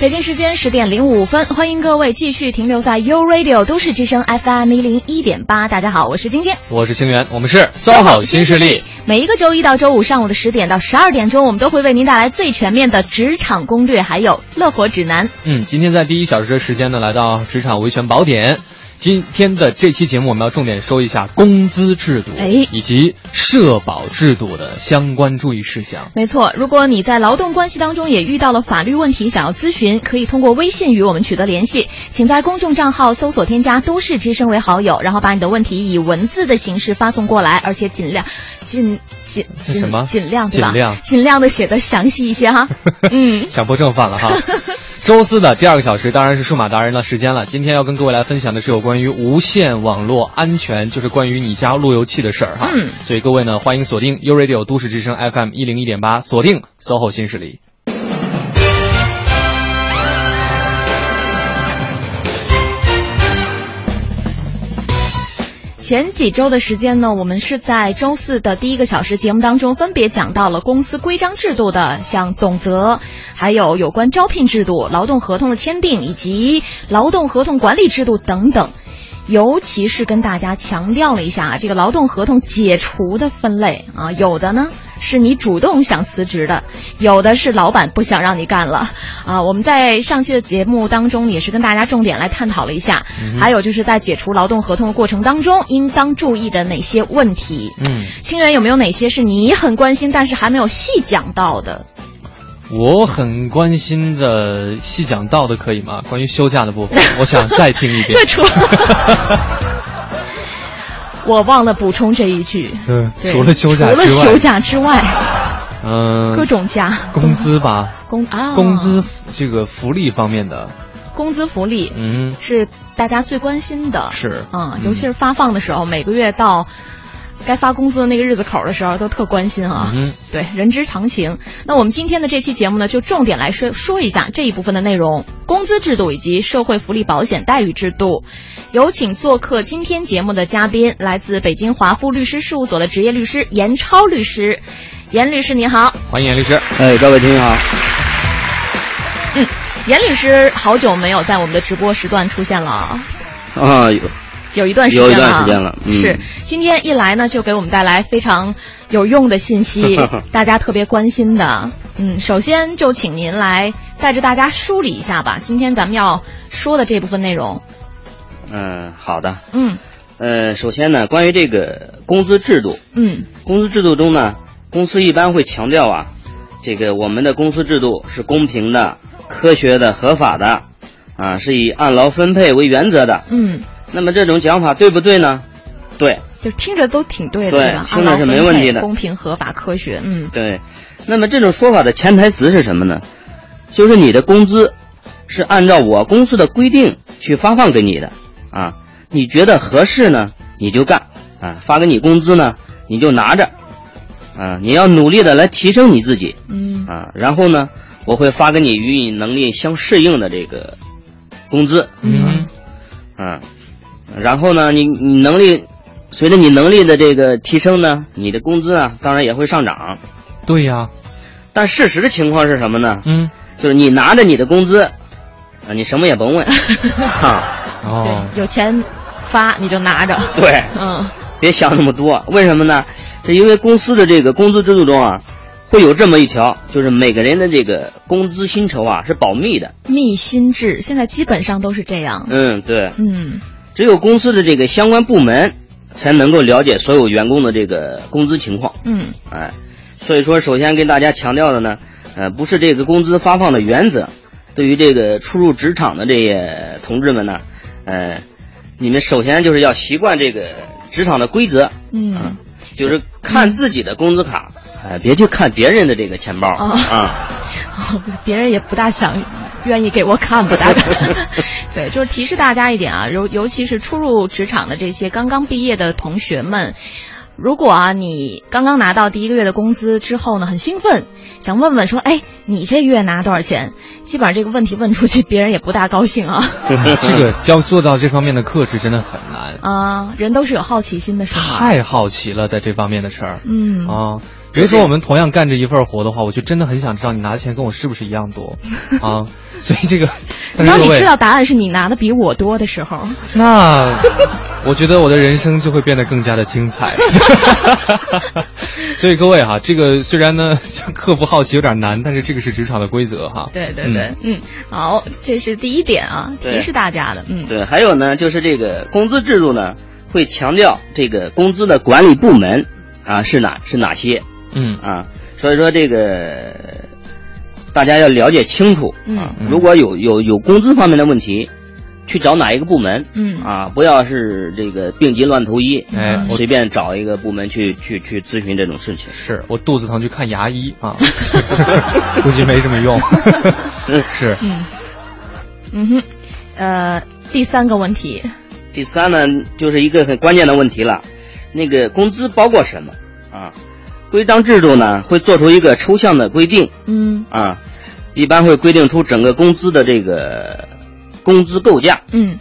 北京时间十点零五分，欢迎各位继续停留在 U Radio 都市之声 FM 一零一点八。大家好，我是晶晶，我是清源，我们是 SOHO 新势力。每一个周一到周五上午的十点到十二点钟，我们都会为您带来最全面的职场攻略，还有乐活指南。嗯，今天在第一小时的时间呢，来到职场维权宝典。今天的这期节目，我们要重点说一下工资制度，哎，以及社保制度的相关注意事项。没错，如果你在劳动关系当中也遇到了法律问题，想要咨询，可以通过微信与我们取得联系，请在公众账号搜索添加“都市之声”为好友，然后把你的问题以文字的形式发送过来，而且尽量尽尽尽什么尽量对吧？尽量尽量的写的详细一些哈。嗯，强迫症犯了哈。周四的第二个小时当然是数码达人的时间了。今天要跟各位来分享的是有关于无线网络安全，就是关于你家路由器的事儿哈。嗯，所以各位呢，欢迎锁定 U Radio 都市之声 FM 一零一点八，锁定 SOHO 新势力。前几周的时间呢，我们是在周四的第一个小时节目当中，分别讲到了公司规章制度的，像总则，还有有关招聘制度、劳动合同的签订以及劳动合同管理制度等等。尤其是跟大家强调了一下啊，这个劳动合同解除的分类啊，有的呢是你主动想辞职的，有的是老板不想让你干了啊。我们在上期的节目当中也是跟大家重点来探讨了一下，还有就是在解除劳动合同的过程当中应当注意的哪些问题。嗯，清源有没有哪些是你很关心但是还没有细讲到的？我很关心的细讲到的可以吗？关于休假的部分，我想再听一遍。对，除了我忘了补充这一句，嗯，对除了休假除了休假之外，嗯，各种假，工资吧，工啊工资这个福利方面的，工资福利嗯，是大家最关心的，是嗯，尤其是发放的时候，每个月到该发工资的那个日子口的时候，都特关心啊。嗯对，人之常情。那我们今天的这期节目呢，就重点来说说一下这一部分的内容：工资制度以及社会福利保险待遇制度。有请做客今天节目的嘉宾，来自北京华富律师事务所的职业律师严超律师。严律师你好，欢迎严律师。哎，各位听友好。嗯，严律师好久没有在我们的直播时段出现了啊。啊，有有一段时间了啊，有一段时间了嗯是今天一来呢，就给我们带来非常有用的信息，大家特别关心的。嗯，首先就请您来带着大家梳理一下吧。今天咱们要说的这部分内容，嗯，好的。嗯呃，首先呢，关于这个工资制度，嗯工资制度中呢，公司一般会强调啊，这个我们的公司制度是公平的、科学的、合法的，啊，是以按劳分配为原则的。嗯，那么这种讲法对不对呢？对就听着都挺对的，对吧？对听着是没问题的公平、合法、科学。嗯对。那么这种说法的潜台词是什么呢？就是你的工资是按照我公司的规定去发放给你的啊，你觉得合适呢，你就干啊，发给你工资呢，你就拿着啊，你要努力的来提升你自己嗯啊，然后呢，我会发给你与你能力相适应的这个工资嗯啊，然后呢，你你能力随着你能力的这个提升呢，你的工资啊，当然也会上涨。对呀，但事实的情况是什么呢？嗯，就是你拿着你的工资，啊，你什么也甭问，啊，哦，对，有钱发你就拿着。对，嗯别想那么多。为什么呢？是因为公司的这个工资制度中啊，会有这么一条，就是每个人的这个工资薪酬啊是保密的。密薪制现在基本上都是这样。嗯，对，嗯只有公司的这个相关部门才能够了解所有员工的这个工资情况。嗯哎，所以说，首先跟大家强调的呢，呃，不是这个工资发放的原则。对于这个初入职场的这些同志们呢，呃，你们首先就是要习惯这个职场的规则，嗯。就是看自己的工资卡，哎、别去看别人的这个钱包哦啊。别人也不大想愿意给我看，不大的。对，就是提示大家一点啊，尤尤其是初入职场的这些刚刚毕业的同学们。如果啊，你刚刚拿到第一个月的工资之后呢，很兴奋，想问问说，哎，你这月拿多少钱？基本上这个问题问出去，别人也不大高兴啊。这个要做到这方面的克制真的很难啊。人都是有好奇心的，是吗？太好奇了，在这方面的事儿。嗯啊，比如说我们同样干着一份活的话，我就真的很想知道你拿的钱跟我是不是一样多 啊。所以这个，当你知道答案是你拿的比我多的时候，那我觉得我的人生就会变得更加的精彩。所以各位哈，这个虽然呢克服好奇有点难，但是这个是职场的规则哈。对对对，嗯，好，这是第一点啊，提示大家的，嗯，对，还有呢，就是这个工资制度呢，会强调这个工资的管理部门啊是哪是哪些，嗯啊，所以说这个。大家要了解清楚啊！如果有有有工资方面的问题，去找哪一个部门？嗯啊，不要是这个病急乱投医，哎，随便找一个部门去去去咨询这种事情。是我肚子疼去看牙医啊，估计没什么用。是，嗯嗯哼，呃，第三个问题，第三呢，就是一个很关键的问题了，那个工资包括什么啊？规章制度呢，会做出一个抽象的规定，嗯。啊，一般会规定出整个工资的这个工资构架，嗯，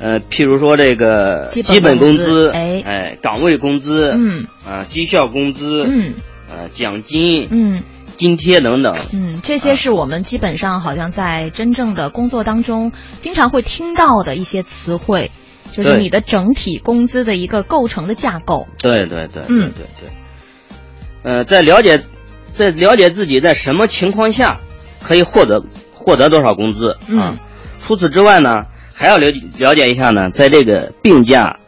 呃，譬如说这个基本工资，哎。哎，岗位工资，嗯，啊，绩效工资，嗯，呃，奖金，嗯，津贴等等，嗯，这些是我们基本上好像在真正的工作当中经常会听到的一些词汇，就是你的整体工资的一个构成的架构。对对对，嗯。对对。呃，在了解，在了解自己在什么情况下可以获得获得多少工资啊？除此之外呢，还要了了解一下呢，在这个病假，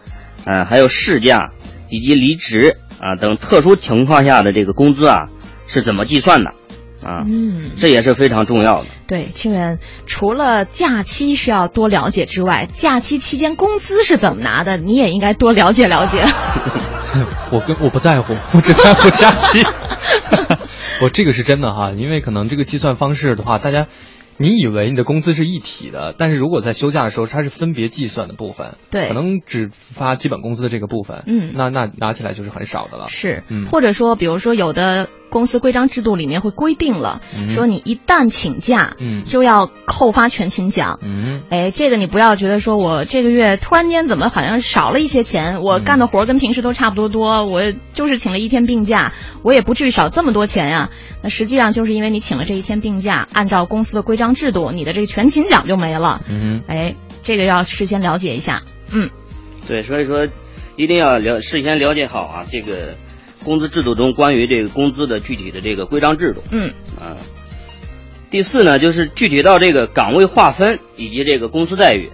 呃，还有事假以及离职啊等特殊情况下的这个工资啊是怎么计算的啊？嗯，这也是非常重要的。对，亲人除了假期需要多了解之外，假期期间工资是怎么拿的，你也应该多了解了解。我跟我不在乎，我只在乎假期。我这个是真的哈，因为可能这个计算方式的话，大家你以为你的工资是一体的，但是如果在休假的时候，它是分别计算的部分，对，可能只发基本工资的这个部分，嗯，那那拿起来就是很少的了。是，嗯，或者说，比如说有的。公司规章制度里面会规定了，说你一旦请假，嗯，就要扣发全勤奖，嗯，哎，这个你不要觉得说我这个月突然间怎么好像少了一些钱，我干的活跟平时都差不多多，我就是请了一天病假，我也不至于少这么多钱呀。那实际上就是因为你请了这一天病假，按照公司的规章制度，你的这个全勤奖就没了，嗯，哎，这个要事先了解一下，嗯，对，所以说一定要了事先了解好啊，这个。工资制度中关于这个工资的具体的这个规章制度，嗯。啊，第四呢就是具体到这个岗位划分以及这个工资待遇，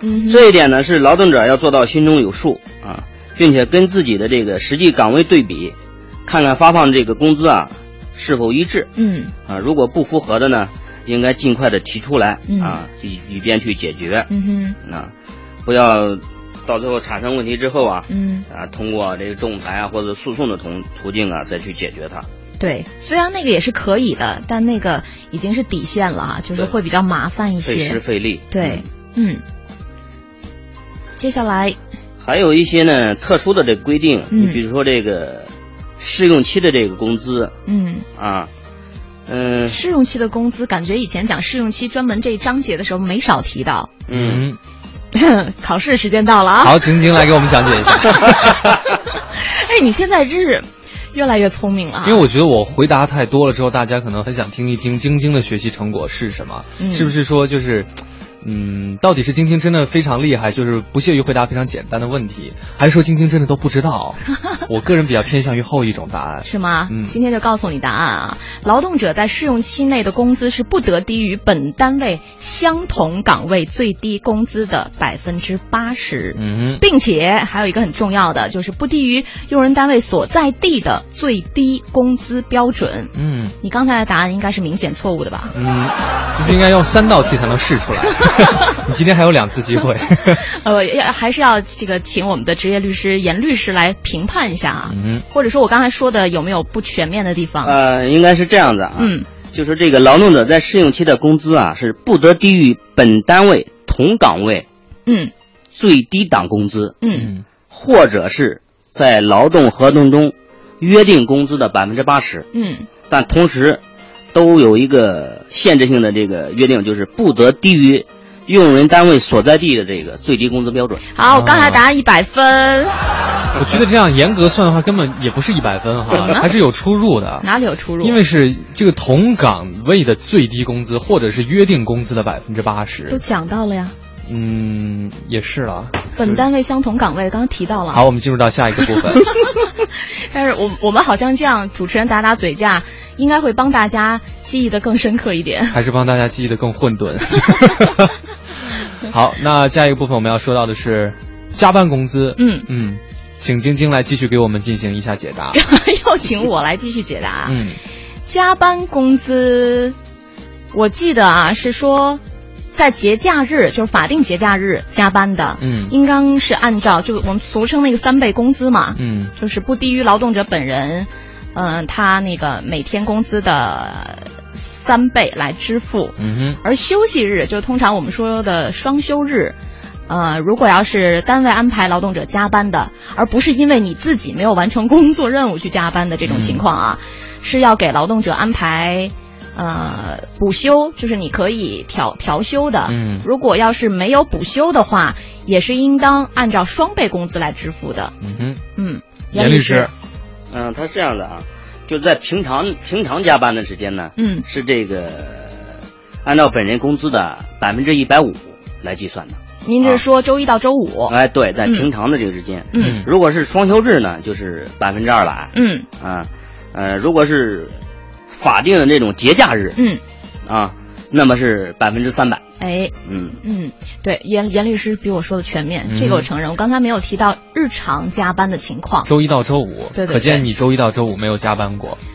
嗯，这一点呢是劳动者要做到心中有数啊，并且跟自己的这个实际岗位对比，看看发放这个工资啊是否一致，嗯。啊，如果不符合的呢，应该尽快的提出来嗯。啊，以以便去解决，嗯哼，啊，不要。到最后产生问题之后啊，嗯。啊，通过这个仲裁啊或者诉讼的途途径啊，再去解决它。对，虽然那个也是可以的，但那个已经是底线了啊，就是会比较麻烦一些，费时费力。对，嗯。接下来。还有一些呢特殊的这规定，你比如说这个试用期的这个工资，嗯。啊，嗯，试用期的工资，感觉以前讲试用期专门这一章节的时候没少提到，嗯。考试时间到了啊！好，晶晶来给我们讲解一下。哎，你现在真是越来越聪明了。因为我觉得我回答太多了之后，大家可能很想听一听晶晶的学习成果是什么？嗯、是不是说就是？嗯，到底是晶晶真的非常厉害，就是不屑于回答非常简单的问题，还是说晶晶真的都不知道？我个人比较偏向于后一种答案，是吗？嗯，今天就告诉你答案啊！劳动者在试用期内的工资是不得低于本单位相同岗位最低工资的百分之八十，嗯，并且还有一个很重要的，就是不低于用人单位所在地的最低工资标准。嗯，你刚才的答案应该是明显错误的吧？嗯，就是应该用三道题才能试出来。你今天还有两次机会，呃，要还是要这个请我们的职业律师严律师来评判一下啊，嗯，或者说我刚才说的有没有不全面的地方？呃，应该是这样的啊，嗯，就是这个劳动者在试用期的工资啊是不得低于本单位同岗位，嗯，最低档工资，嗯，或者是在劳动合同中约定工资的百分之八十，嗯。但同时都有一个限制性的这个约定，就是不得低于用人单位所在地的这个最低工资标准。好，我刚才答案一百分，我觉得这样严格算的话，根本也不是一百分哈 还是有出入的。哪里有出入？因为是这个同岗位的最低工资，或者是约定工资的百分之八十都。讲到了呀。嗯，也是了。本单位相同岗位，刚刚提到了。好，我们进入到下一个部分。但是我我们好像这样，主持人打打嘴架，应该会帮大家记忆的更深刻一点。还是帮大家记忆的更混沌。好，那下一个部分我们要说到的是加班工资。嗯，嗯，请晶晶来继续给我们进行一下解答。要请我来继续解答。嗯，加班工资，我记得啊是说，在节假日，就是法定节假日加班的，嗯应当是按照就我们俗称那个三倍工资嘛，嗯就是不低于劳动者本人，嗯、他那个每天工资的三倍来支付。嗯而休息日就通常我们说的双休日，呃，如果要是单位安排劳动者加班的，而不是因为你自己没有完成工作任务去加班的这种情况啊，是要给劳动者安排。呃，补休就是你可以调调休的。嗯如果要是没有补休的话，也是应当按照双倍工资来支付的。嗯哼，嗯，严律师，嗯，他是这样的啊，就在平常平常加班的时间呢，嗯是这个按照本人工资的百分之一百五来计算的。您这是说周一到周五？哎，对，在嗯平常的这个时间，嗯如果是双休日呢，就是百分之二百。嗯啊，呃，如果是法定的这种节假日嗯，啊，那么是百分之三百。哎，嗯，嗯，对，严严律师比我说的全面，嗯这个我承认。我刚才没有提到日常加班的情况。周一到周五，对对对可见你周一到周五没有加班过。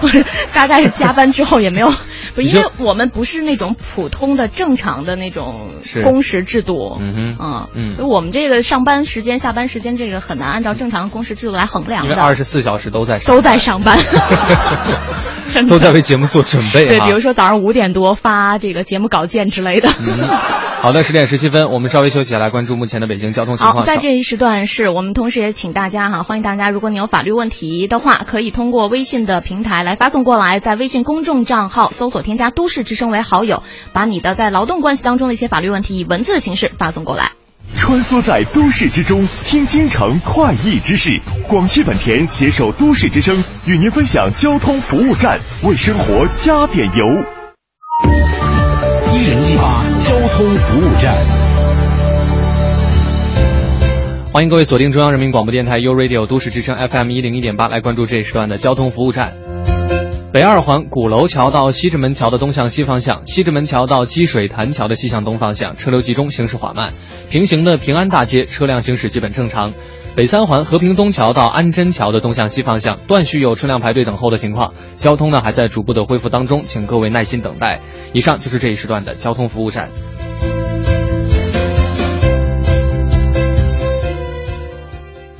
不是，大概是加班之后也没有，不，因为我们不是那种普通的正常的那种工时制度。嗯哼，嗯。嗯。所以我们这个上班时间、下班时间这个很难按照正常的工时制度来衡量因为二的，十四小时都在上都在上班，都在为节目做准备对，比如说早上五点多发这个节目稿件之类的。嗯，好的，十点十七分，我们稍微休息下来，关注目前的北京交通情好，况。在这一时段是我们同时也请大家哈，欢迎大家，如果你有法律问题的话，可以通过微信的平台来发送过来，在微信公众账号搜索添加“都市之声”为好友，把你的在劳动关系当中的一些法律问题以文字的形式发送过来。穿梭在都市之中，听京城快意之事。广汽本田携手都市之声，与您分享交通服务站，为生活加点油。一零一八交通服务站。欢迎各位锁定中央人民广播电台 u Radio 都市之声 FM 一零一点八，来关注这一时段的交通服务站。北二环鼓楼桥到西直门桥的东向西方向，西直门桥到积水潭桥的西向东方向车流集中，行驶缓慢。平行的平安大街车辆行驶基本正常。北三环和平东桥到安贞桥的东向西方向断续有车辆排队等候的情况，交通呢还在逐步的恢复当中，请各位耐心等待。以上就是这一时段的交通服务站。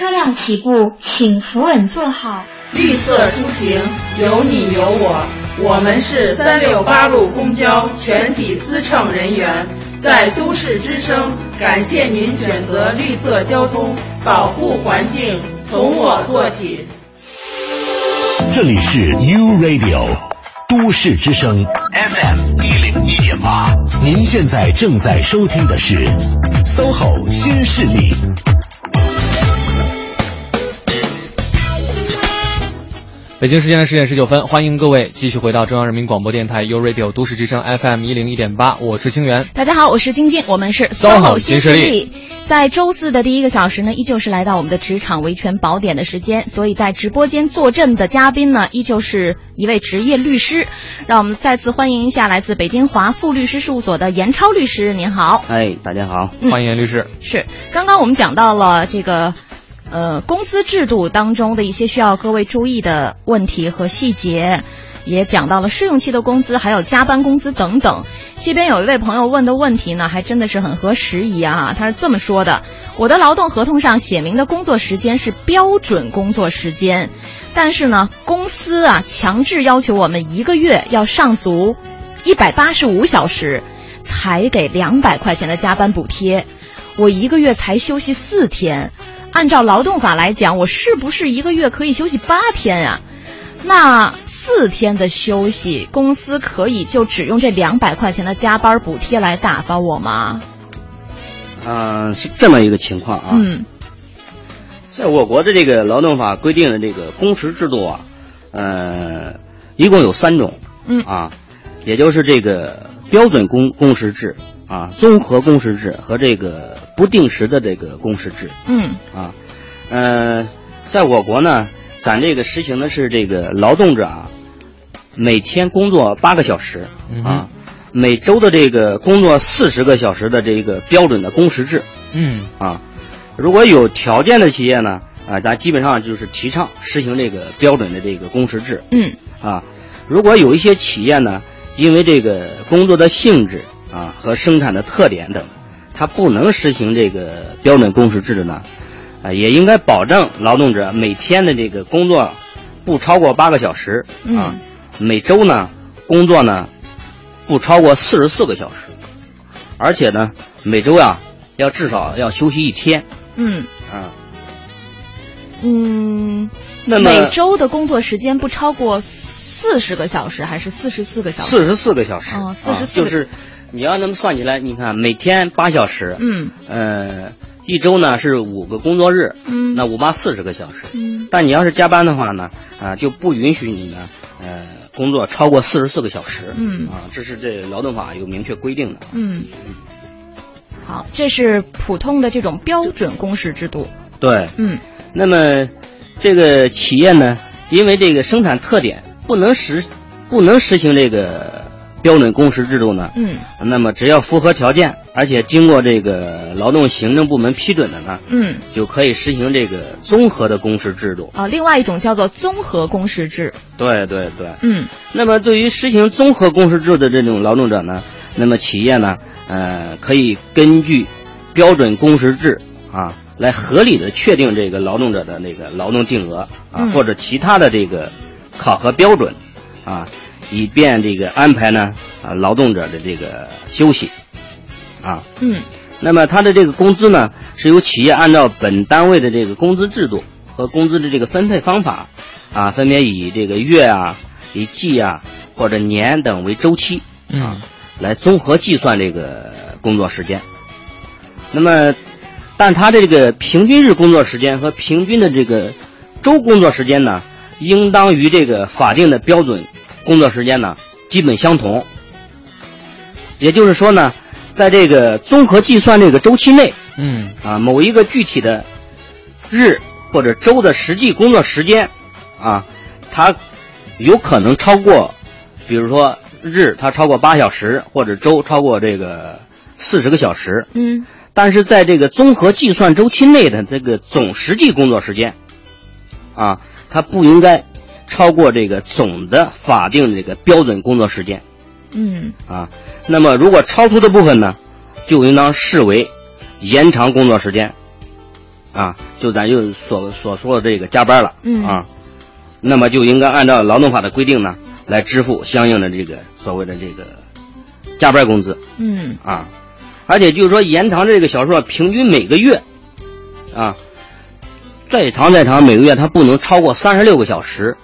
车辆起步，请扶稳坐好。绿色出行，有你有我。我们是三六八路公交全体司乘人员，在都市之声，感谢您选择绿色交通，保护环境从我做起。这里是 U Radio 都市之声 FM 一零一点八，您现在正在收听的是 SOHO 新势力。北京时间的十点十九分，欢迎各位继续回到中央人民广播电台 u Radio 都市之声 FM 一零一点八，我是清源。大家好，我是晶晶，我们是 SOHO 新新势力力。在周四的第一个小时呢，依旧是来到我们的职场维权宝典的时间，所以在直播间坐镇的嘉宾呢，依旧是一位职业律师。让我们再次欢迎一下来自北京华富律师事务所的严超律师，您好。哎，大家好，嗯欢迎严律师。是，刚刚我们讲到了这个，呃，工资制度当中的一些需要各位注意的问题和细节，也讲到了试用期的工资，还有加班工资等等。这边有一位朋友问的问题呢，还真的是很合时宜啊。他是这么说的：我的劳动合同上写明的工作时间是标准工作时间，但是呢，公司啊强制要求我们一个月要上足一百八十五小时，才给两百块钱的加班补贴。我一个月才休息四天，按照劳动法来讲，我是不是一个月可以休息八天呀、那四天的休息，公司可以就只用这两百块钱的加班补贴来打发我吗？嗯、是这么一个情况啊。嗯在我国的这个劳动法规定的这个工时制度啊，呃，一共有三种嗯啊，也就是这个标准工工时制啊、综合工时制和这个不定时的这个工时制嗯啊。呃，在我国呢，咱这个实行的是这个劳动者啊，每天工作八个小时嗯啊，每周的这个工作四十个小时的这个标准的工时制。嗯啊，如果有条件的企业呢，啊，咱基本上就是提倡实行这个标准的这个工时制嗯啊。如果有一些企业呢，因为这个工作的性质啊和生产的特点等，它不能实行这个标准工时制的呢，啊，也应该保证劳动者每天的这个工作不超过八个小时啊，每周呢工作呢不超过四十四个小时，而且呢每周呀、要至少要休息一天嗯啊。嗯，那么每周的工作时间不超过四十个小时，还是四十四个小时？四十四个小时，哦44啊就是你要那么算起来，你看每天八小时，嗯。呃，一周呢是五个工作日，嗯。那五八四十个小时，嗯。但你要是加班的话呢，啊、就不允许你呢，呃，工作超过四十四个小时，嗯。啊，这是这劳动法有明确规定的，嗯。好，这是普通的这种标准工时制度。对，嗯。那么这个企业呢，因为这个生产特点不能实不能实行这个标准工时制度呢，嗯那么只要符合条件，而且经过这个劳动行政部门批准的呢，嗯。就可以实行这个综合的工时制度。啊，另外一种叫做综合工时制。对对对。嗯那么对于实行综合工时制的这种劳动者呢，那么企业呢，呃，可以根据标准工时制啊，来合理的确定这个劳动者的那个劳动定额啊，嗯或者其他的这个考核标准啊，以便这个安排呢啊劳动者的这个休息啊。嗯那么他的这个工资呢，是由企业按照本单位的这个工资制度和工资的这个分配方法，啊，分别以这个月啊、以季啊或者年等为周期，嗯来综合计算这个工作时间。那么，但他的这个平均日工作时间和平均的这个周工作时间呢，应当与这个法定的标准工作时间呢基本相同。也就是说呢，在这个综合计算这个周期内，嗯。啊，某一个具体的日或者周的实际工作时间，啊，它有可能超过，比如说日它超过八小时，或者周超过这个四十个小时，嗯。但是在这个综合计算周期内的这个总实际工作时间，啊，它不应该超过这个总的法定这个标准工作时间。嗯。啊，那么如果超出的部分呢，就应当视为延长工作时间，啊，就咱就所所说的这个加班了，嗯。啊，那么就应该按照劳动法的规定呢，来支付相应的这个所谓的这个加班工资。嗯。啊，而且就是说延长这个小数啊，平均每个月啊，再长再长每个月它不能超过三十六个小时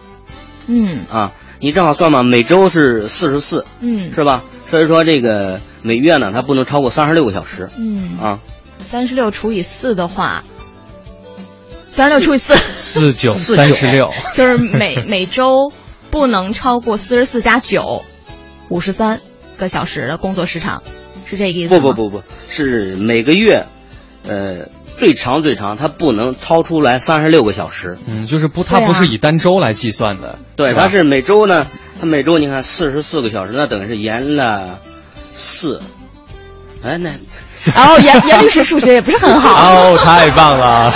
嗯啊，你正好算嘛，每周是四十四，嗯是吧？所以说这个每月呢，它不能超过三十六个小时嗯，啊。三十六除以四的话，三十六除以四，四九四三十六，就是每 每周不能超过四十四加九，五十三个小时的工作时长，是这个意思吗？不不不不，是每个月，呃，最长最长，它不能超出来三十六个小时。嗯，就是不，它不是以单周来计算的，对，吧？它是每周呢，它每周你看四十四个小时，那等于是延了四，哎，那然 后严严律师数学也不是很好，哦，太棒了！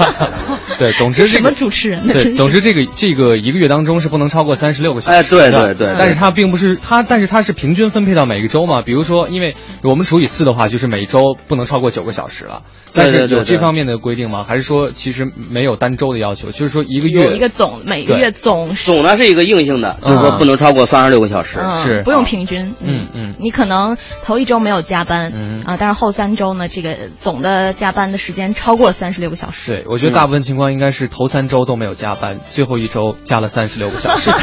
对，总之这个什么主持人呢？对，总之这个这个一个月当中是不能超过三十六个小时。哎对对对对但是它并不是它，但是它是平均分配到每个周嘛。比如说，因为我们除以四的话，就是每周不能超过九个小时了。但是有这方面的规定吗？还是说其实没有单周的要求？就是说一个月有一个总每个月总是总呢是一个硬性的，就是说嗯不能超过三十六个小时。嗯是不用平均，嗯嗯你可能头一周没有加班，嗯啊，但是后三周呢，这个总的加班的时间超过三十六个小时。对，我觉得大部分情况应该是头三周都没有加班，最后一周加了三十六个小时。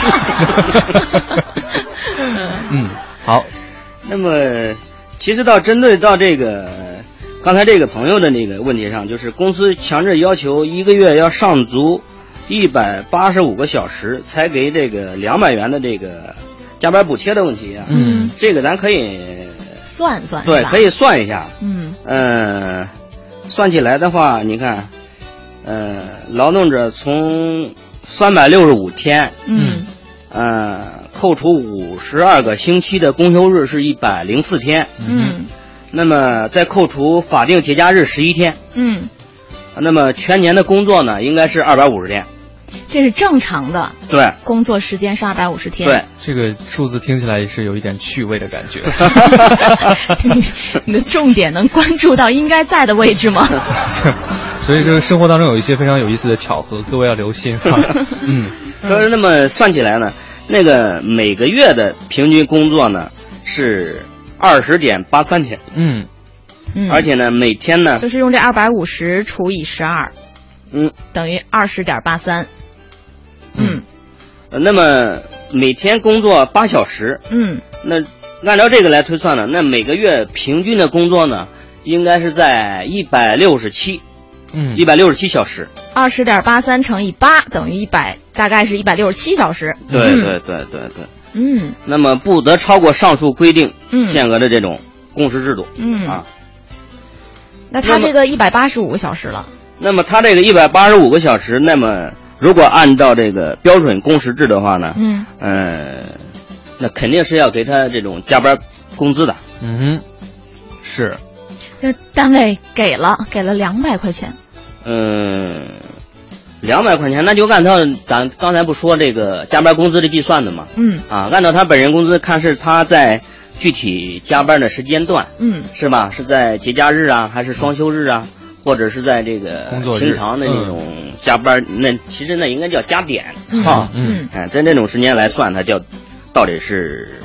嗯，好，那么，其实到针对到这个刚才这个朋友的那个问题上，就是公司强制要求一个月要上足一百八十五个小时才给这个两百元的这个加班补贴的问题啊，嗯这个咱可以算算对可以算一下，嗯。嗯、算起来的话，你看，呃，劳动者从三百六十五天，嗯。呃，扣除五十二个星期的公休日是一百零四天，嗯。那么再扣除法定节假日十一天，嗯，那么全年的工作呢应该是二百五十天。这是正常的对工作时间是二百五十天。对，这个数字听起来是有一点趣味的感觉。你的重点能关注到应该在的位置吗？所以说生活当中有一些非常有意思的巧合，各位要留心哈。嗯，说是那么算起来呢，那个每个月的平均工作呢是二十点八三天，嗯，嗯，而且呢每天呢，就是用这二百五十除以十二，嗯，等于二十点八三。嗯呃那么每天工作八小时，嗯那按照这个来推算呢，那每个月平均的工作呢应该是在一百六十七，嗯一百六十七小时。二十点八三乘以八等于一百，大概是一百六十七小时。对对对对对。嗯那么不得超过上述规定嗯限额的这种工时制度。嗯啊，那他这个一百八十五个小时了。那么他这个一百八十五个小时，那么如果按照这个标准工时制的话呢，嗯呃，那肯定是要给他这种加班工资的。嗯，是，那单位给了给了两百块钱。嗯，两百块钱，那就按照咱刚才不说这个加班工资的计算的嘛，嗯啊，按照他本人工资看是他在具体加班的时间段，嗯是吧？是在节假日啊，还是双休日啊？或者是在这个工作平常的那种加班，那其实那应该叫加点嗯哈。嗯，哎，在那种时间来算，它叫到底是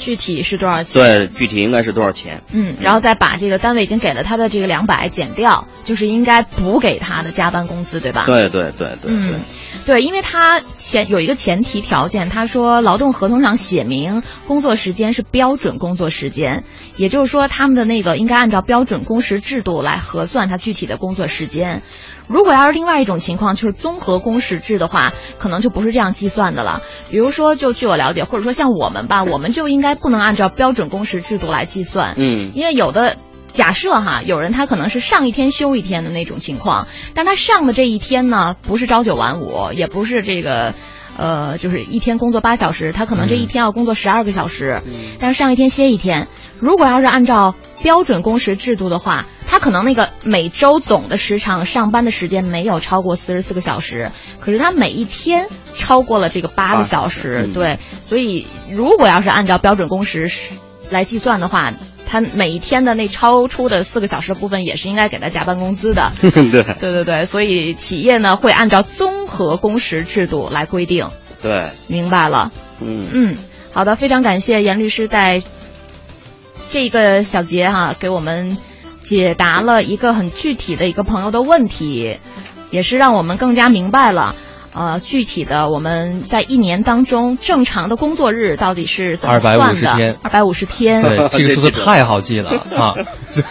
具体是多少钱？对具体应该是多少钱？嗯，然后再把这个单位已经给了他的这个两百减掉，就是应该补给他的加班工资，对吧？对对对对对嗯，对，因为他前有一个前提条件，他说劳动合同上写明工作时间是标准工作时间，也就是说他们的那个应该按照标准工时制度来核算他具体的工作时间。如果要是另外一种情况，就是综合工时制的话，可能就不是这样计算的了。比如说，就据我了解，或者说像我们吧，我们就应该不能按照标准工时制度来计算，嗯因为有的假设哈，有人他可能是上一天休一天的那种情况，但他上的这一天呢，不是朝九晚五，也不是这个。呃，就是一天工作八小时，他可能这一天要工作十二个小时，但是上一天歇一天。如果要是按照标准工时制度的话，他可能那个每周总的时长上班的时间没有超过四十四个小时，可是他每一天超过了这个八个小时，嗯对，所以如果要是按照标准工时来计算的话，他每一天的那超出的四个小时的部分也是应该给他加班工资的。对，对对对，所以企业呢会按照综合工时制度来规定。对，明白了。嗯嗯，好的，非常感谢严律师在这一个小节哈、给我们解答了一个很具体的一个朋友的问题，也是让我们更加明白了。呃，具体的我们在一年当中正常的工作日到底是怎么算的？250天二百五十天。对，这个数字太好记了 啊！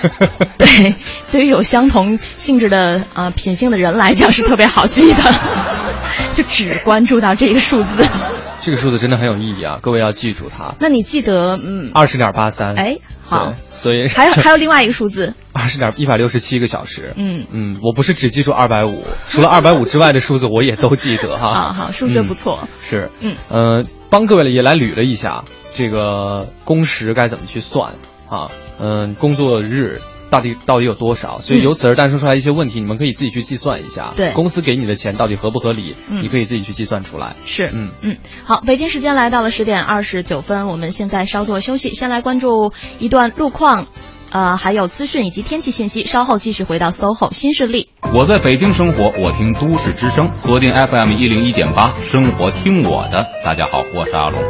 对，对于有相同性质的啊、呃品性的人来讲是特别好记的，就只关注到这个数字。这个数字真的很有意义啊，各位要记住它。那你记得嗯？二十点八三。哎，好对，，所以还有还有另外一个数字，二十点一百六十七个小时。嗯嗯，我不是只记住二百五，除了二百五之外的数字我也都记得哈。啊，好，数学不错。是，嗯，呃，帮各位也来捋了一下这个工时该怎么去算啊，嗯、工作日到底到底有多少，所以嗯由此而诞生出来一些问题，你们可以自己去计算一下。对公司给你的钱到底合不合理，嗯你可以自己去计算出来。是，嗯嗯，好，北京时间来到了十点二十九分，我们现在稍作休息，先来关注一段路况。呃，还有资讯以及天气信息，稍后继续回到 SOHO 新势力。我在北京生活，我听都市之声，锁定 FM 一零一点八，生活听我的。大家好，我是阿龙。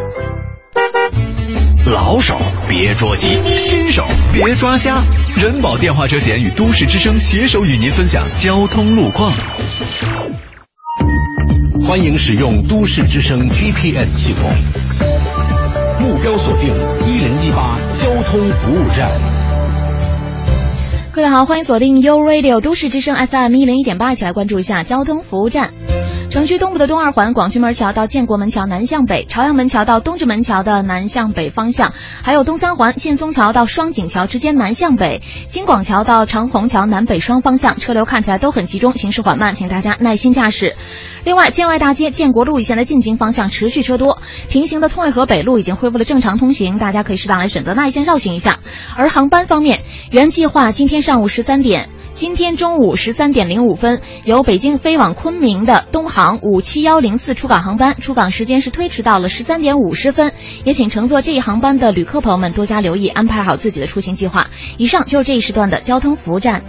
老手别着急，新手别抓瞎。人保电话车险与都市之声携手与您分享交通路况。欢迎使用都市之声 GPS 系统，目标锁定一零一八交通服务站。各位好，欢迎锁定 U Radio 都市之声 FM 一零一点八，一起来关注一下交通服务站。城区东部的东二环广渠门桥到建国门桥南向北，朝阳门桥到东直门桥的南向北方向，还有东三环劲松桥到双井桥之间南向北，京广桥到长虹桥南北双方向，车流看起来都很集中，行驶缓慢，请大家耐心驾驶。另外，建外大街建国路一线的进京方向持续车多，平行的通惠河北路已经恢复了正常通行，大家可以适当来选择那一线绕行一下。而航班方面，原计划今天上午十三点。今天中午十三点零五分，由北京飞往昆明的东航五七幺零四出港航班，出港时间是推迟到了十三点五十分。也请乘坐这一航班的旅客朋友们多加留意，安排好自己的出行计划。以上就是这一时段的交通服务站。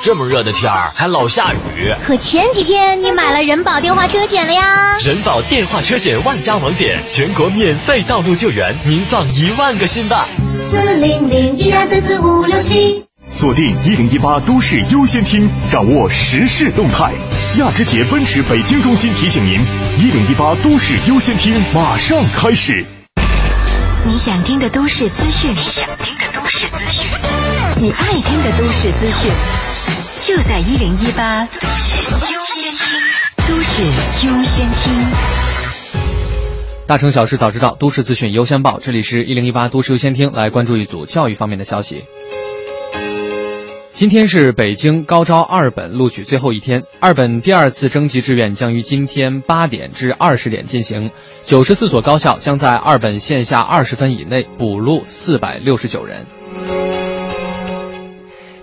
这么热的天儿还老下雨，可前几天你买了人保电话车险了呀？人保电话车险万家网点，全国免费道路救援，您放一万个心吧。四零零一二三四五六七。锁定一零一八都市优先听，掌握时事动态。亚之杰奔驰北京中心提醒您，一零一八都市优先听马上开始。你想听的都市资讯，你想听的都市资讯，你爱听的都市资讯，就在一零一八都市优先听，都市优先听。大城小事早知道，都市资讯优先报。这里是一零一八都市优先听，来关注一组教育方面的消息。今天是北京高招二本录取最后一天，二本第二次征集志愿将于今天八点至二十点进行。九十四所高校将在二本线下二十分以内补录四百六十九人。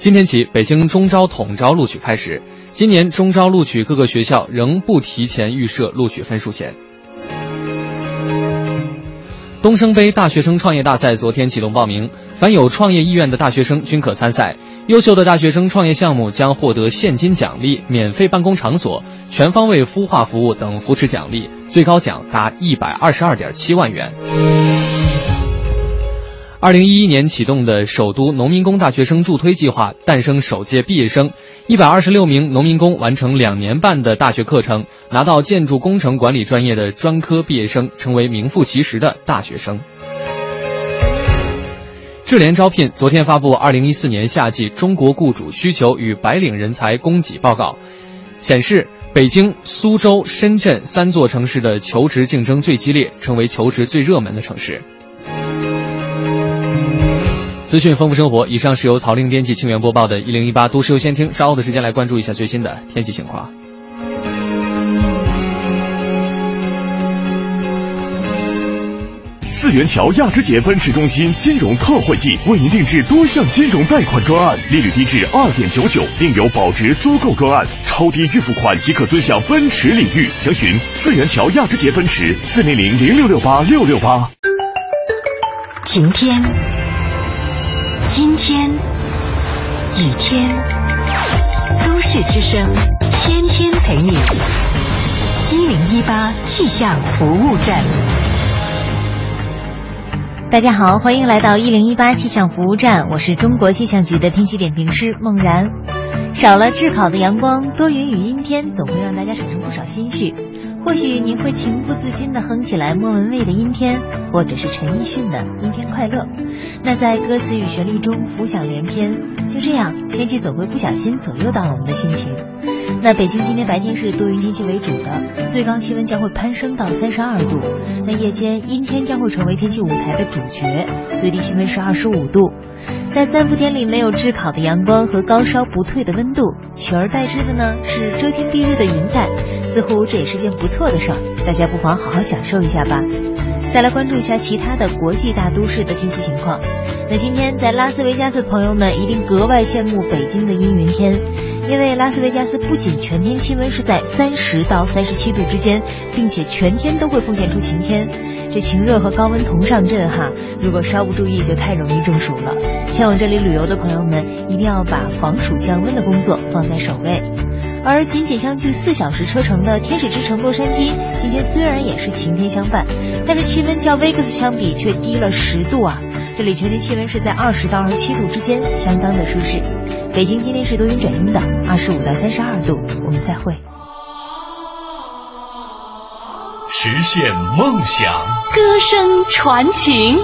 今天起，北京中招统招录取开始。今年中招录取各个学校仍不提前预设录取分数线。东升杯大学生创业大赛昨天启动报名，凡有创业意愿的大学生均可参赛。优秀的大学生创业项目将获得现金奖励、免费办公场所、全方位孵化服务等扶持奖励，最高奖达一百二十二点七万元。二零一一年启动的首都农民工大学生助推计划诞生首届毕业生，一百二十六名农民工完成两年半的大学课程，拿到建筑工程管理专业的专科毕业生，成为名副其实的大学生。智联招聘昨天发布二零一四年夏季中国雇主需求与白领人才供给报告，显示北京、苏州、深圳三座城市的求职竞争最激烈，成为求职最热门的城市。资讯丰富生活，以上是由曹令编辑、清源播报的《一零一八都市优先听》。稍后的时间来关注一下最新的天气情况。四元桥亚之杰奔驰中心金融特惠季，为您定制多项金融贷款专案，利率低至二点九九，另有保值租购专案，超低预付款即可尊享奔驰礼遇。详询四元桥亚之杰奔驰四零零零六六八六六八。晴天，阴天，雨天，都市之声，天天陪你。一零一八气象服务站。大家好，欢迎来到一零一八气象服务站，我是中国气象局的天气点评师孟然。少了炙烤的阳光，多云与阴天总会让大家产生不少心绪。或许您会情不自禁地哼起来莫文蔚的《阴天》，或者是陈奕迅的《阴天快乐》。那在歌词与旋律中浮想联翩，就这样，天气总会不小心左右到我们的心情。那北京今天白天是多云天气为主的，最高气温将会攀升到三十二度。那夜间阴天将会成为天气舞台的主角，最低气温是二十五度。在三伏天里，没有炙烤的阳光和高烧不退的温度，取而代之的呢是遮天蔽日的云彩，似乎这也是件不错的事儿，大家不妨好好享受一下吧。再来关注一下其他的国际大都市的天气情况。那今天在拉斯维加斯朋友们一定格外羡慕北京的阴云天，因为拉斯维加斯不仅全天气温是在三十到三十七度之间，并且全天都会奉献出晴天。这晴热和高温同上阵哈，如果稍不注意就太容易中暑了。前往这里旅游的朋友们一定要把防暑降温的工作放在首位。而仅仅相距四小时车程的天使之城洛杉矶，今天虽然也是晴天相伴，但是气温较 Vegas 相比却低了十度啊。这里全天气温是在二十到二十七度之间，相当的舒适。北京今天是多云转阴的，二十五到三十二度。我们再会。实现梦想，歌声传情。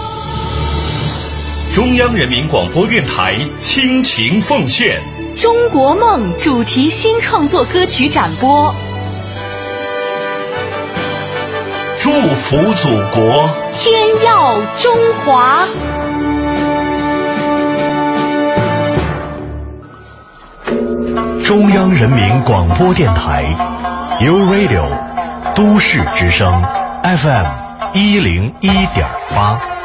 中央人民广播电台倾情奉献《中国梦》主题新创作歌曲展播，祝福祖国，天耀中华。中央人民广播电台 u Radio 都市之声 FM 一零一点八。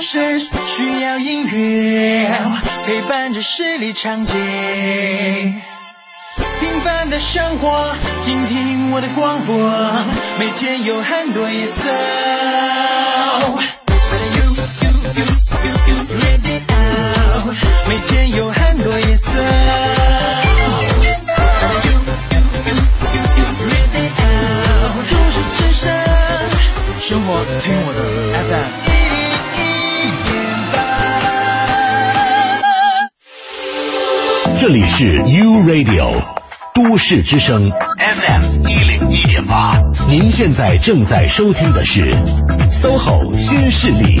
忙的都市需要音乐陪伴着视力长街，平凡的生活，听听我的广播，每天有很多颜色。每天有很多颜色。生活听我的是 U Radio 都市之声 FM 一零一点八，您现在正在收听的是 SOHO 新势力。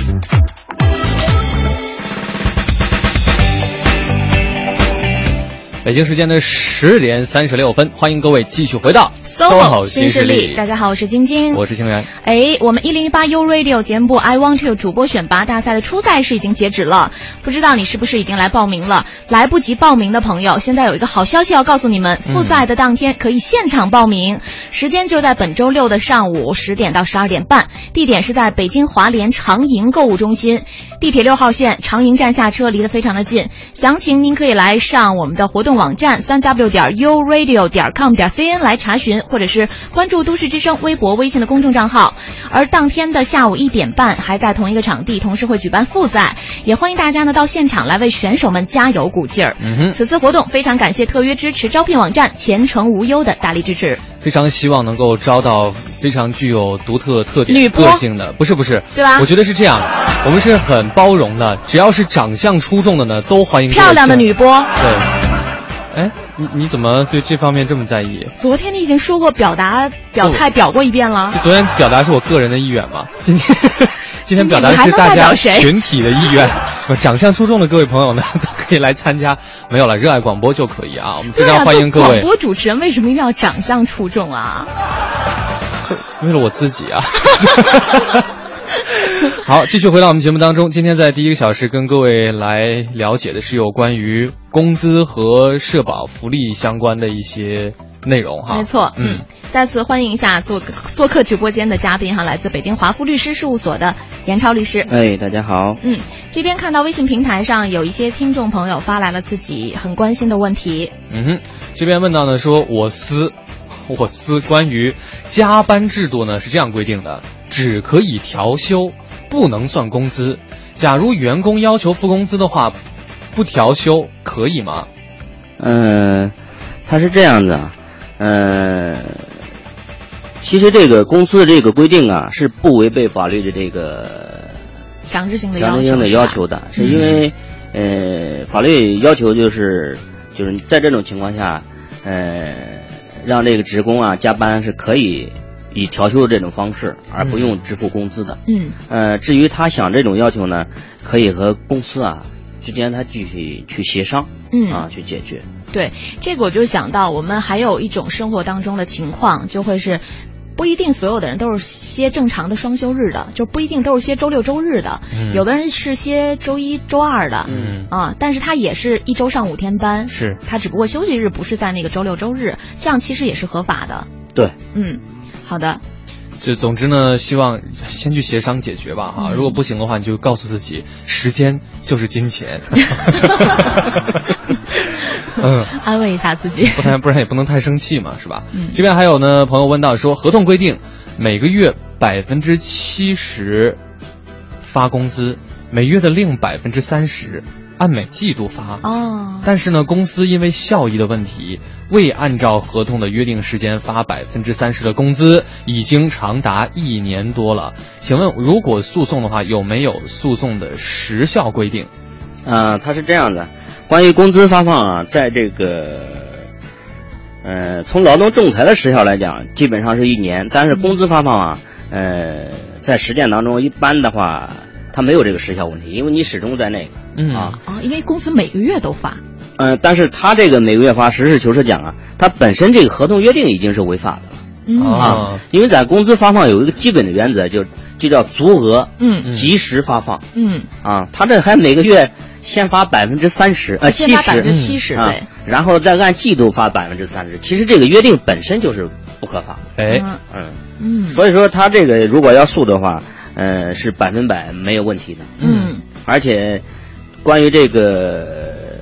北京时间的十点三十六分，欢迎各位继续回到 SOHO 新势力。大家好，我是晶晶，我是清源。哎，我们一零一八 U Radio 节目部 I Want You 主播选拔大赛的初赛是已经截止了，不知道你是不是已经来报名了？来不及报名的朋友，现在有一个好消息要告诉你们：复赛的当天可以现场报名，时间就在本周六的上午十点到十二点半，地点是在北京华联长盈购物中心，地铁六号线长营站下车，离得非常的近。详情您可以来上我们的活动网站三 w 点 u radio 点 com 点 cn 来查询，或者是关注都市之声微博、微信的公众账号。而当天的下午一点半，还在同一个场地，同时会举办复赛，也欢迎大家呢到现场来为选手们加油鼓劲儿。嗯哼，此次活动非常感谢特约支持招聘网站前程无忧的大力支持。非常希望能够招到非常具有独特特点、女个性的，不是不是，对吧？我觉得是这样，我们是很包容的，只要是长相出众的呢，都欢迎漂亮的女播。对，哎，你你怎么对这方面这么在意？昨天你已经说过表达表态表过一遍了就。昨天表达是我个人的意愿嘛，今天 今天表达的是大家群体的意愿。呃长相出众的各位朋友呢，都可以来参加。没有了，热爱广播就可以啊。我们非常欢迎各位，做广播主持人为什么一定要长相出众啊？为了我自己啊。好，继续回到我们节目当中。今天在第一个小时跟各位来了解的是有关于工资和社保福利相关的一些内容哈。没错，嗯，再次欢迎一下做做客直播间的嘉宾哈，来自北京华富律师事务所的严超律师。哎，大家好。嗯，这边看到微信平台上有一些听众朋友发来了自己很关心的问题。嗯哼，这边问到呢，说我司，我司关于加班制度呢是这样规定的，只可以调休，不能算工资。假如员工要求付工资的话，不调休可以吗？嗯，他是这样的，嗯，其实这个公司的这个规定啊，是不违背法律的这个强制性的强制性的要求的，是因为、呃，法律要求就是就是在这种情况下，呃，让这个职工啊加班是可以以调休这种方式，而不用支付工资的。嗯呃，至于他想这种要求呢，可以和公司啊之间他继续去协商，嗯啊去解决。对，这个我就想到，我们还有一种生活当中的情况，就会是。不一定所有的人都是歇正常的双休日的，就不一定都是歇周六周日的，嗯有的人是歇周一周二的，嗯啊，但是他也是一周上五天班，是他只不过休息日不是在那个周六周日，这样其实也是合法的。对，嗯，好的，就总之呢，希望先去协商解决吧哈。嗯如果不行的话，你就告诉自己，时间就是金钱。嗯，安慰一下自己。不然不然也不能太生气嘛，是吧？嗯这边还有呢，朋友问到说，合同规定每个月百分之七十发工资，每月的另百分之三十按每季度发。哦，但是呢，公司因为效益的问题，未按照合同的约定时间发百分之三十的工资，已经长达一年多了。请问，如果诉讼的话，有没有诉讼的时效规定？啊、它是这样的，关于工资发放啊，在这个，呃，从劳动仲裁的时效来讲，基本上是一年，但是工资发放啊，呃，在实践当中，一般的话，它没有这个时效问题，因为你始终在那个，嗯。啊，哦，因为工资每个月都发。嗯、但是他这个每个月发，实事求是讲啊，他本身这个合同约定已经是违法的了。嗯。啊，因为咱工资发放有一个基本的原则，就就叫足额，嗯。及时发放。嗯，啊。他这还每个月先发百分之三十，呃，七先发十，70%啊对，然后再按季度发百分之三十。其实这个约定本身就是不合法，哎，嗯。嗯。所以说他这个如果要诉的话，呃，是百分百没有问题的，嗯，而且关于这个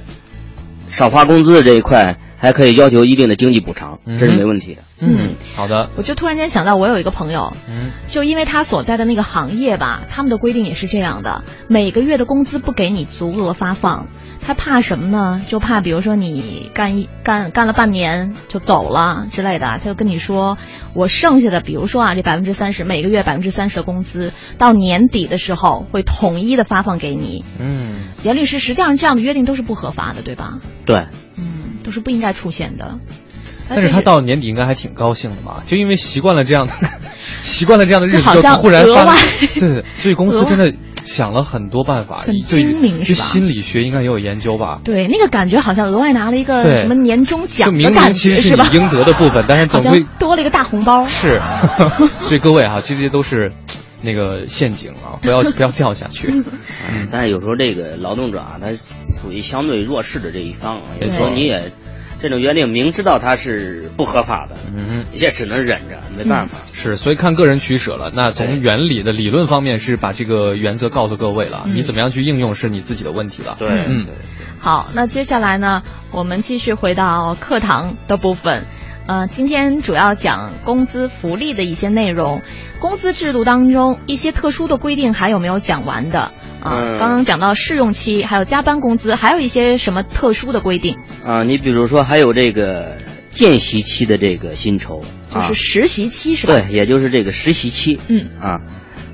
少发工资的这一块，还可以要求一定的经济补偿，这是没问题的。嗯，好的，我就突然间想到，我有一个朋友，嗯，就因为他所在的那个行业吧，他们的规定也是这样的，每个月的工资不给你足额发放。他怕什么呢？就怕比如说你干一干干了半年就走了之类的，他就跟你说，我剩下的，比如说啊，这百分之三十，每个月百分之三十的工资，到年底的时候会统一的发放给你。嗯，严律师，实际上这样的约定都是不合法的，对吧？对，嗯，都是不应该出现的。但是他到年底应该还挺高兴的吧？就因为习惯了这样的，习惯了这样的日子，就就好像突然发 对，所以公司真的想了很多办法，很对精明是吧对心理学应该也有研究吧？对，那个感觉好像额外拿了一个什么年终就明奖的感明其实觉吧？你应得的部分，但是总会多了一个大红包。是，所以各位哈，这些都是那个陷阱啊，不要不要掉下去。嗯，但是有时候这个劳动者啊，他属于相对弱势的这一方没错时候你也这种约定明知道它是不合法的，嗯，也只能忍着，没办法。是，所以看个人取舍了。那从原理的理论方面是把这个原则告诉各位了，嗯你怎么样去应用是你自己的问题了。对嗯，好，那接下来呢，我们继续回到课堂的部分。呃，今天主要讲工资福利的一些内容。工资制度当中一些特殊的规定还有没有讲完的啊？嗯刚刚讲到试用期，还有加班工资，还有一些什么特殊的规定？啊，你比如说还有这个见习期的这个薪酬，就是啊实习期是吧？对，也就是这个实习期。嗯啊，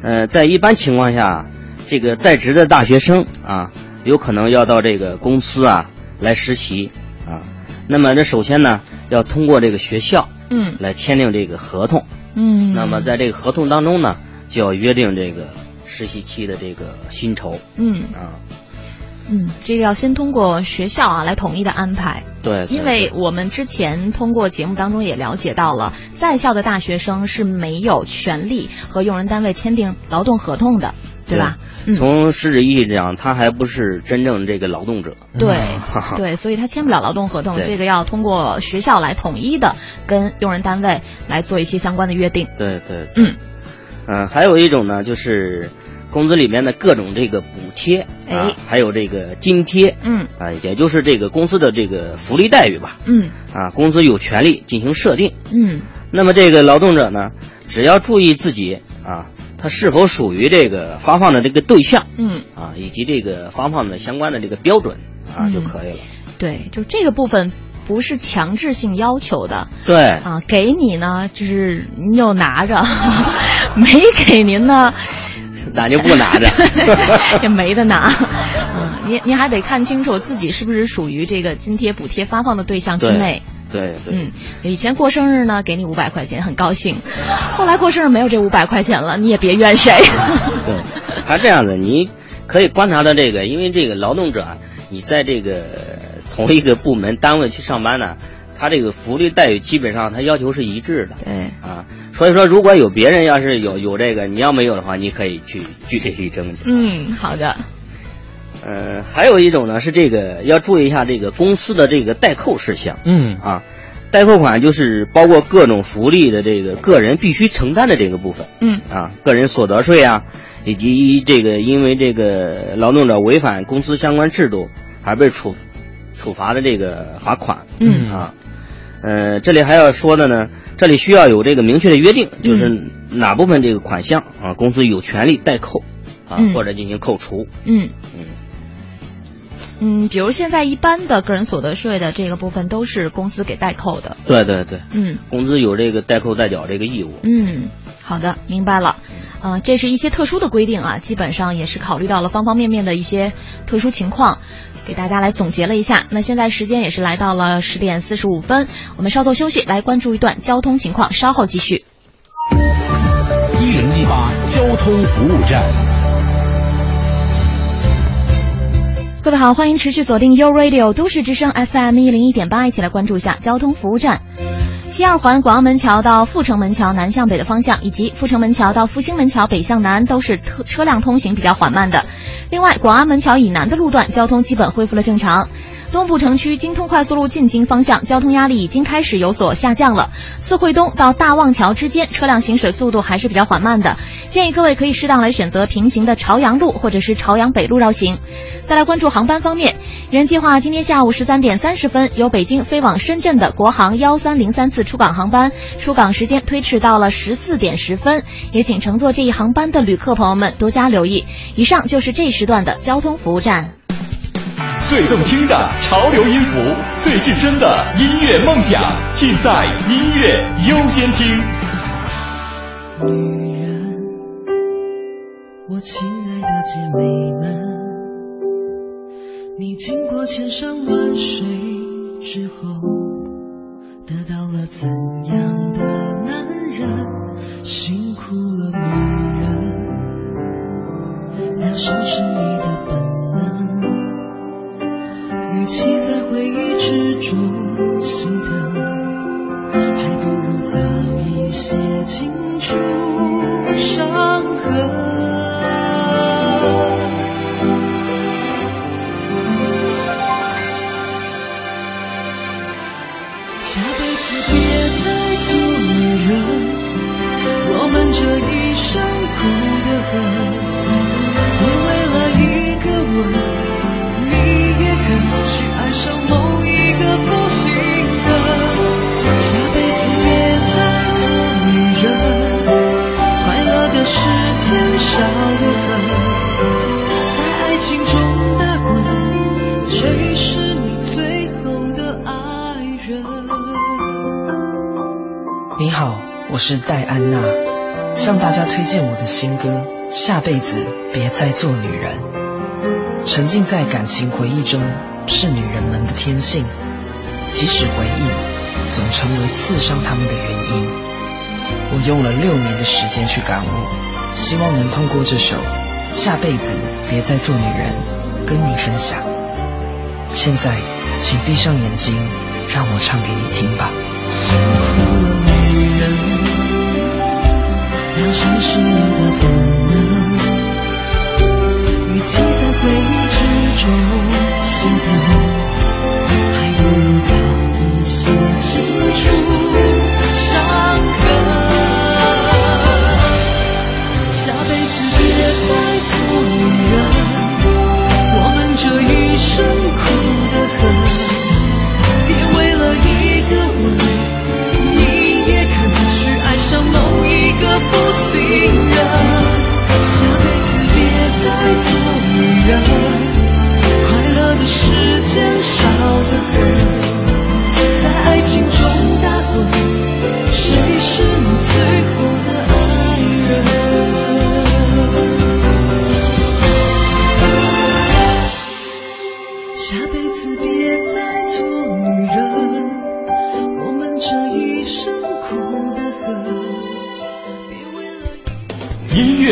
呃，在一般情况下，这个在职的大学生啊，有可能要到这个公司啊来实习啊。那么这首先呢，要通过这个学校嗯来签订这个合同。嗯。那么在这个合同当中呢，就要约定这个实习期的这个薪酬嗯啊。嗯，这个要先通过学校啊来统一的安排。对，对因为我们之前通过节目当中也了解到了，在校的大学生是没有权利和用人单位签订劳动合同的，对吧？嗯。从实质意义讲，他还不是真正这个劳动者。对 对，所以他签不了劳动合同，这个要通过学校来统一的跟用人单位来做一些相关的约定。对对，嗯，嗯、还有一种呢，就是工资里面的各种这个补贴啊哎，还有这个津贴，嗯。啊，也就是这个公司的这个福利待遇吧，嗯。啊，公司有权利进行设定。嗯。那么这个劳动者呢，只要注意自己啊，他是否属于这个发放的这个对象嗯，啊，以及这个发放的相关的这个标准啊嗯就可以了。对，就这个部分不是强制性要求的。对啊，给你呢，就是你就拿着；没给您呢，咱就不拿着，也没得拿。嗯，您您还得看清楚自己是不是属于这个津贴补贴发放的对象之内。对对，嗯，以前过生日呢，给你五百块钱，很高兴。后来过生日没有这五百块钱了，你也别怨谁。对，他这样的，你可以观察到这个，因为这个劳动者啊，你在这个同一个部门单位去上班呢，他这个福利待遇基本上他要求是一致的。对啊，所以说如果有别人要是有有这个，你要没有的话，你可以去具体去争取。嗯，好的。呃，还有一种呢是这个要注意一下这个公司的这个代扣事项。嗯啊，代扣款就是包括各种福利的这个个人必须承担的这个部分。嗯啊，个人所得税啊，以及这个因为这个劳动者违反公司相关制度而被处处罚的这个罚款。嗯啊，呃，这里还要说的呢，这里需要有这个明确的约定，就是哪部分这个款项啊，公司有权利代扣啊，嗯或者进行扣除。嗯嗯。嗯，比如现在一般的个人所得税的这个部分都是公司给代扣的。对对对，嗯，工资有这个代扣代缴这个义务。嗯，好的，明白了。呃，这是一些特殊的规定啊，基本上也是考虑到了方方面面的一些特殊情况，给大家来总结了一下。那现在时间也是来到了十点四十五分，我们稍作休息，来关注一段交通情况，稍后继续。一零一八交通服务站。各位好，欢迎持续锁定 U Radio 都市之声 FM 一零一点八，一起来关注一下交通服务站。西二环广安门桥到阜成门桥南向北的方向，以及阜成门桥到复兴门桥北向南都是特车辆通行比较缓慢的。另外，广安门桥以南的路段交通基本恢复了正常。东部城区京通快速路进京方向交通压力已经开始有所下降了。四惠东到大望桥之间车辆行驶速度还是比较缓慢的，建议各位可以适当来选择平行的朝阳路或者是朝阳北路绕行。再来关注航班方面，原计划今天下午十三点三十分由北京飞往深圳的国航幺三零三次出港航班，出港时间推迟到了十四点十分，也请乘坐这一航班的旅客朋友们多加留意。以上就是这时段的交通服务站。最动听的潮流音符，最至真的音乐梦想，尽在音乐优先听。女人，我亲爱的姐妹们，你经过千山万水之后，得到了怎样的男人？辛苦了，女人，良心是你的本。与其在回忆之中心疼，还不如早一些清除伤痕。少得很，在爱情中打滚，谁是你最后的爱人？你好，我是戴安娜，向大家推荐我的新歌《下辈子别再做女人》。沉浸在感情回忆中是女人们的天性，即使回忆总成为刺伤她们的原因。我用了六年的时间去感悟，希望能通过这首《下辈子别再做女人》跟你分享。现在，请闭上眼睛，让我唱给你听吧。辛苦了，女人，良心是你的本能。与其在回忆之中心疼，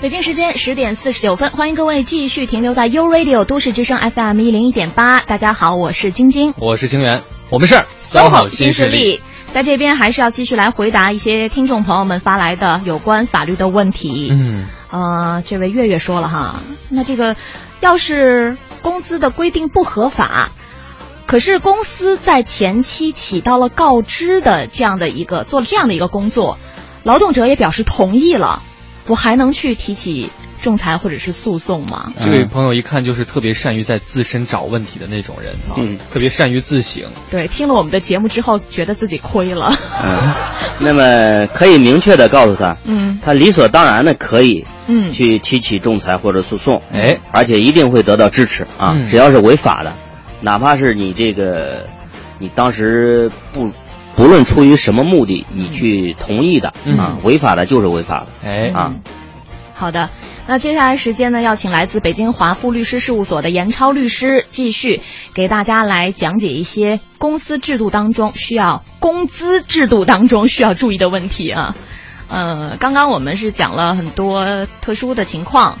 北京时间十点四十九分，欢迎各位继续停留在 U Radio 都市之声 FM 一零一点八。大家好，我是晶晶，我是清源，我们是 SOHO 新势力。在这边还是要继续来回答一些听众朋友们发来的有关法律的问题。嗯，呃，这位月月说了哈，那这个要是工资的规定不合法，可是公司在前期起到了告知的这样的一个做了这样的一个工作，劳动者也表示同意了，我还能去提起仲裁或者是诉讼吗？这位朋友一看就是特别善于在自身找问题的那种人啊，嗯，特别善于自省。对，听了我们的节目之后，觉得自己亏了。嗯，那么可以明确的告诉他，嗯，他理所当然的可以，嗯，去提起仲裁或者诉讼，哎，而且一定会得到支持啊，嗯只要是违法的，哪怕是你这个，你当时不。不论出于什么目的，你去同意的、嗯。啊，违法的就是违法的，哎。啊，好的，那接下来时间呢，要请来自北京华富律师事务所的严超律师继续给大家来讲解一些公司制度当中需要工资制度当中需要注意的问题啊。呃，刚刚我们是讲了很多特殊的情况，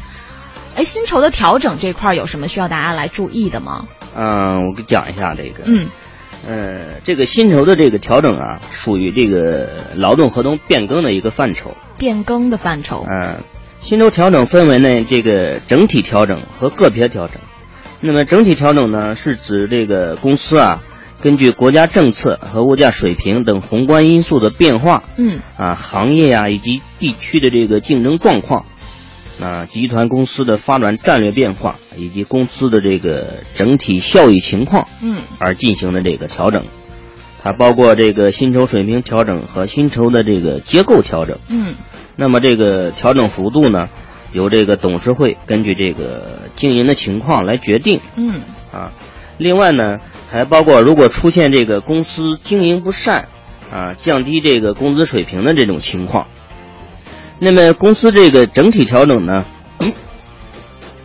哎，薪酬的调整这块儿有什么需要大家来注意的吗？嗯，我给讲一下这个，嗯，呃，这个薪酬的这个调整啊，属于这个劳动合同变更的一个范畴，变更的范畴。嗯，薪酬调整分为呢这个整体调整和个别调整。那么整体调整呢，是指这个公司啊，根据国家政策和物价水平等宏观因素的变化，嗯啊，行业啊以及地区的这个竞争状况，啊，集团公司的发展战略变化以及公司的这个整体效益情况，嗯而进行的这个调整。它包括这个薪酬水平调整和薪酬的这个结构调整。嗯那么这个调整幅度呢，由这个董事会根据这个经营的情况来决定嗯啊。另外呢，还包括如果出现这个公司经营不善啊，降低这个工资水平的这种情况，那么公司这个整体调整呢，嗯，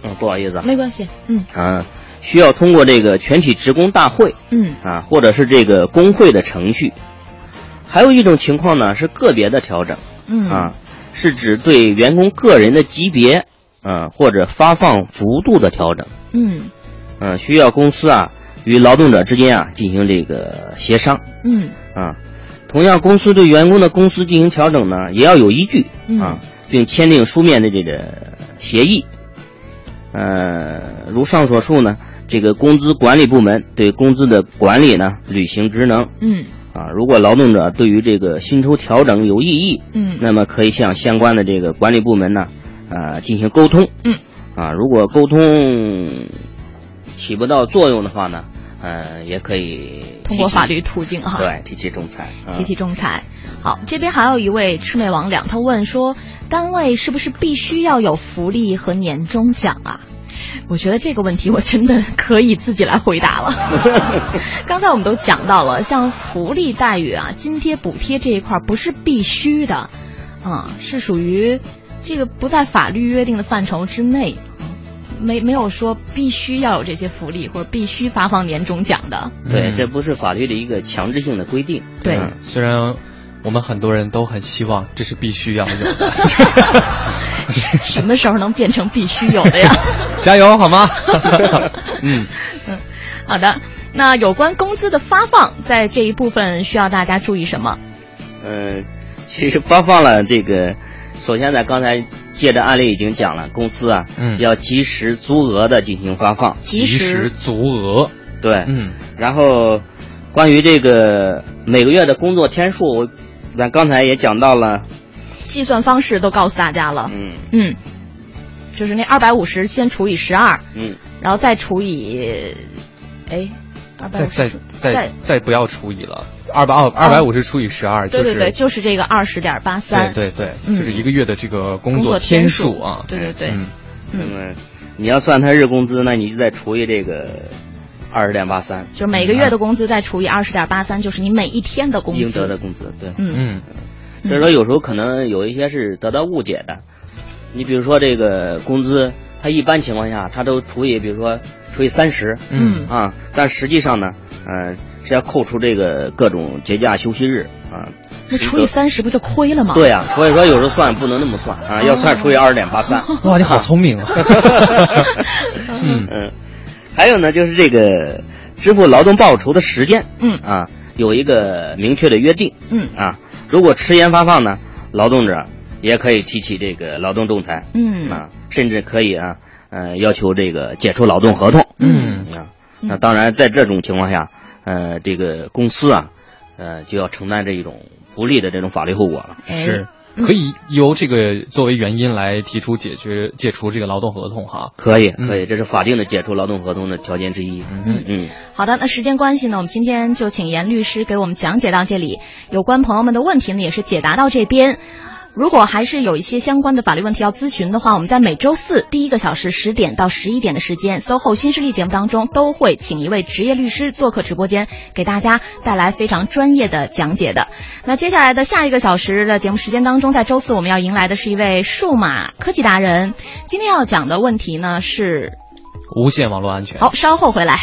不好意思啊，没关系。嗯啊，需要通过这个全体职工大会嗯啊，或者是这个工会的程序。还有一种情况呢，是个别的调整。嗯啊，是指对员工个人的级别，啊或者发放幅度的调整，嗯嗯、需要公司啊与劳动者之间啊进行这个协商嗯啊。同样，公司对员工的工资进行调整呢，也要有依据嗯。啊，并签订书面的这个协议。呃，如上所述呢，这个工资管理部门对工资的管理呢履行职能，嗯。啊，如果劳动者对于这个薪酬调整有异议，嗯。那么可以向相关的这个管理部门呢，呃，进行沟通。嗯，啊，如果沟通起不到作用的话呢，呃，也可以通过法律途径哈。对提起仲裁。啊提起仲裁。好，这边还有一位魑魅魍魉，他问说，单位是不是必须要有福利和年终奖啊？我觉得这个问题我真的可以自己来回答了。刚才我们都讲到了，像福利待遇啊、津贴补贴这一块儿不是必须的，啊、是属于这个不在法律约定的范畴之内。没没有说必须要有这些福利或者必须发放年终奖的，对，嗯这不是法律的一个强制性的规定。对嗯虽然我们很多人都很希望这是必须要有的，什么时候能变成必须有的呀？加油好吗？嗯嗯，好的，那有关工资的发放，在这一部分需要大家注意什么？嗯，其实发放了这个，首先在，刚才借着案例已经讲了，公司啊，嗯。要及时足额的进行发放，及时足额，对，嗯，然后关于这个每个月的工作天数，我咱刚才也讲到了，计算方式都告诉大家了。嗯，嗯，就是那二百五十先除以十二，嗯，然后再除以，哎，二百再五十再再。再不要除以了，二百二二百五十除以十二，就是对对对，就是这个二十点八三，对对就是一个月的这个工工作天天数啊，对对对，嗯，那么你要算他日工资，那你就再除以这个二十点八三，就每个月的工资再除以二十点八三，就是你每一天的工资，应得的工资，对，嗯。嗯，所以说有时候可能有一些是得到误解的，你比如说这个工资，它一般情况下它都除以，比如说除以三十，嗯啊，但实际上呢，呃，是要扣除这个各种节假休息日啊。那除以三十不就亏了吗？对呀、所以说有时候算不能那么算啊，要算除以二十点八三。哇，你好聪明啊！嗯嗯，还有呢，就是这个支付劳动报酬的时间，嗯啊，有一个明确的约定，嗯啊，如果迟延发放呢，劳动者也可以提起这个劳动仲裁，嗯。啊，甚至可以啊，呃，要求这个解除劳动合同，嗯。啊，那当然在这种情况下，呃，这个公司啊，呃，就要承担这一种不利的这种法律后果了，是。可以由这个作为原因来提出解决解除这个劳动合同哈。可以可以，这是法定的解除劳动合同的条件之一。嗯。嗯，好的，那时间关系呢，我们今天就请严律师给我们讲解到这里。有关朋友们的问题呢，也是解答到这边。如果还是有一些相关的法律问题要咨询的话，我们在每周四第一个小时十点到十一点的时间，SOHO 新势力节目当中都会请一位职业律师做客直播间，给大家带来非常专业的讲解的。那接下来的下一个小时的节目时间当中，在周四我们要迎来的是一位数码科技达人。今天要讲的问题呢是，无线网络安全。好，稍后回来。